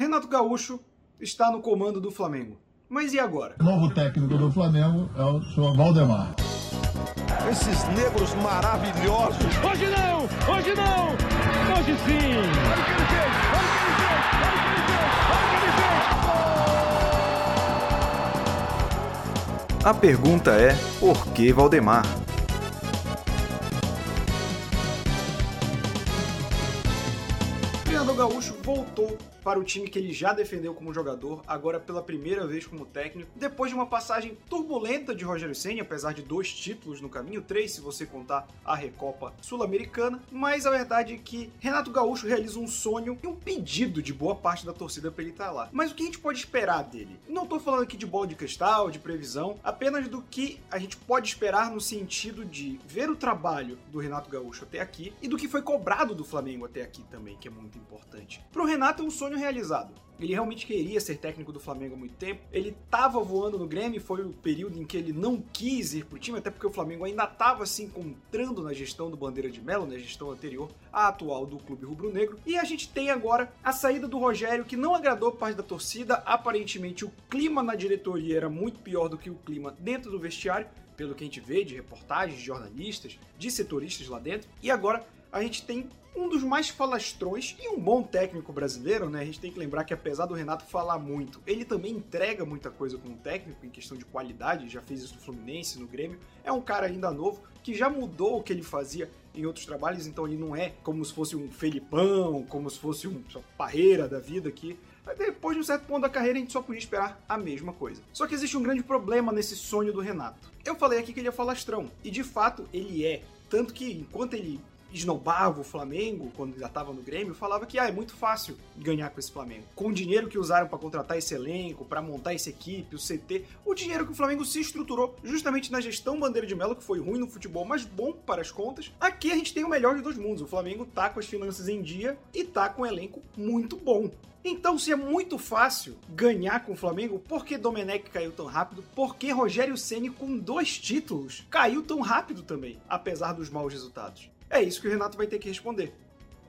Renato Gaúcho está no comando do Flamengo. Mas e agora? O novo técnico do Flamengo é o senhor Valdemar. Esses negros maravilhosos. Hoje não! Hoje não! Hoje sim! Olha o que ele fez! Olha o que ele fez! Olha o que ele fez! Olha o que ele fez! A pergunta é: por que Valdemar? Fernando Gaúcho voltou para o time que ele já defendeu como jogador, agora pela primeira vez como técnico, depois de uma passagem turbulenta de Rogério Ceni, apesar de dois títulos no caminho, três se você contar a Recopa Sul-Americana, mas a verdade é que Renato Gaúcho realiza um sonho e um pedido de boa parte da torcida para ele estar lá. Mas o que a gente pode esperar dele? Não estou falando aqui de bola de cristal, de previsão, apenas do que a gente pode esperar no sentido de ver o trabalho do Renato Gaúcho até aqui e do que foi cobrado do Flamengo até aqui também, que é muito importante. Para o Renato é um sonho sonho realizado. Ele realmente queria ser técnico do Flamengo há muito tempo. Ele estava voando no Grêmio, foi o período em que ele não quis ir pro time, até porque o Flamengo ainda estava se encontrando na gestão do Bandeira de Melo, na gestão anterior à atual do Clube Rubro-Negro. E a gente tem agora a saída do Rogério, que não agradou parte da torcida. Aparentemente, o clima na diretoria era muito pior do que o clima dentro do vestiário, pelo que a gente vê de reportagens, de jornalistas, de setoristas lá dentro. E agora a gente tem um dos mais falastrões e um bom técnico brasileiro, né? A gente tem que lembrar que apesar do Renato falar muito, ele também entrega muita coisa como técnico em questão de qualidade, já fez isso no Fluminense, no Grêmio. É um cara ainda novo que já mudou o que ele fazia em outros trabalhos, então ele não é como se fosse um Felipão, como se fosse um Parreira da vida aqui. Mas depois de um certo ponto da carreira, a gente só podia esperar a mesma coisa. Só que existe um grande problema nesse sonho do Renato. Eu falei aqui que ele é falastrão, e de fato ele é. Tanto que enquanto ele esnobava o Flamengo quando já estava no Grêmio, falava que ah, é muito fácil ganhar com esse Flamengo. Com o dinheiro que usaram para contratar esse elenco, para montar essa equipe, o CT, o dinheiro que o Flamengo se estruturou justamente na gestão Bandeira de Melo, que foi ruim no futebol, mas bom para as contas. Aqui a gente tem o melhor de dois mundos. O Flamengo tá com as finanças em dia e tá com um elenco muito bom. Então, se é muito fácil ganhar com o Flamengo, por que Domenech caiu tão rápido? Por que Rogério Ceni com dois títulos caiu tão rápido também, apesar dos maus resultados? É isso que o Renato vai ter que responder.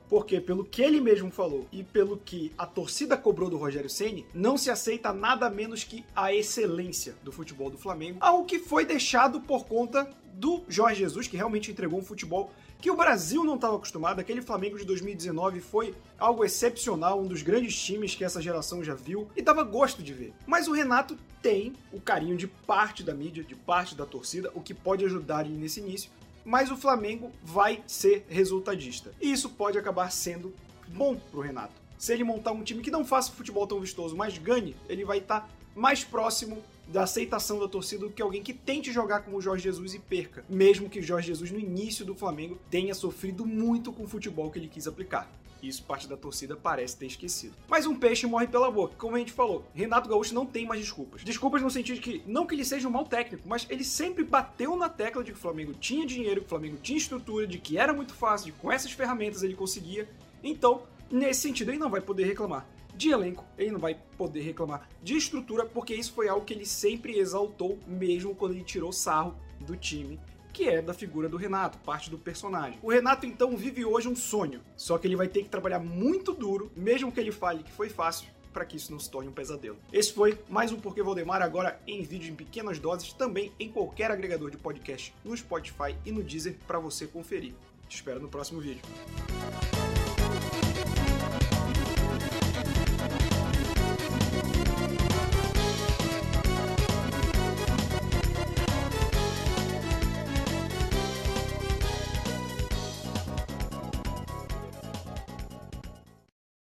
Porque pelo que ele mesmo falou e pelo que a torcida cobrou do Rogério Ceni, não se aceita nada menos que a excelência do futebol do Flamengo, algo que foi deixado por conta do Jorge Jesus, que realmente entregou um futebol que o Brasil não estava acostumado. Aquele Flamengo de 2019 foi algo excepcional, um dos grandes times que essa geração já viu e dava gosto de ver. Mas o Renato tem o carinho de parte da mídia, de parte da torcida, o que pode ajudar ele nesse início mas o Flamengo vai ser resultadista. E isso pode acabar sendo bom pro Renato. Se ele montar um time que não faça futebol tão vistoso, mas ganhe, ele vai estar tá mais próximo da aceitação da torcida do que alguém que tente jogar como o Jorge Jesus e perca, mesmo que o Jorge Jesus no início do Flamengo tenha sofrido muito com o futebol que ele quis aplicar. Isso parte da torcida parece ter esquecido. Mas um peixe morre pela boca, como a gente falou. Renato Gaúcho não tem mais desculpas. Desculpas no sentido de que, não que ele seja um mau técnico, mas ele sempre bateu na tecla de que o Flamengo tinha dinheiro, que o Flamengo tinha estrutura, de que era muito fácil, de que com essas ferramentas ele conseguia. Então, nesse sentido, ele não vai poder reclamar de elenco, ele não vai poder reclamar de estrutura, porque isso foi algo que ele sempre exaltou, mesmo quando ele tirou sarro do time que é da figura do Renato, parte do personagem. O Renato então vive hoje um sonho, só que ele vai ter que trabalhar muito duro, mesmo que ele fale que foi fácil, para que isso não se torne um pesadelo. Esse foi mais um Porquê Valdemar, agora em vídeo em pequenas doses, também em qualquer agregador de podcast, no Spotify e no Deezer para você conferir. Te espero no próximo vídeo.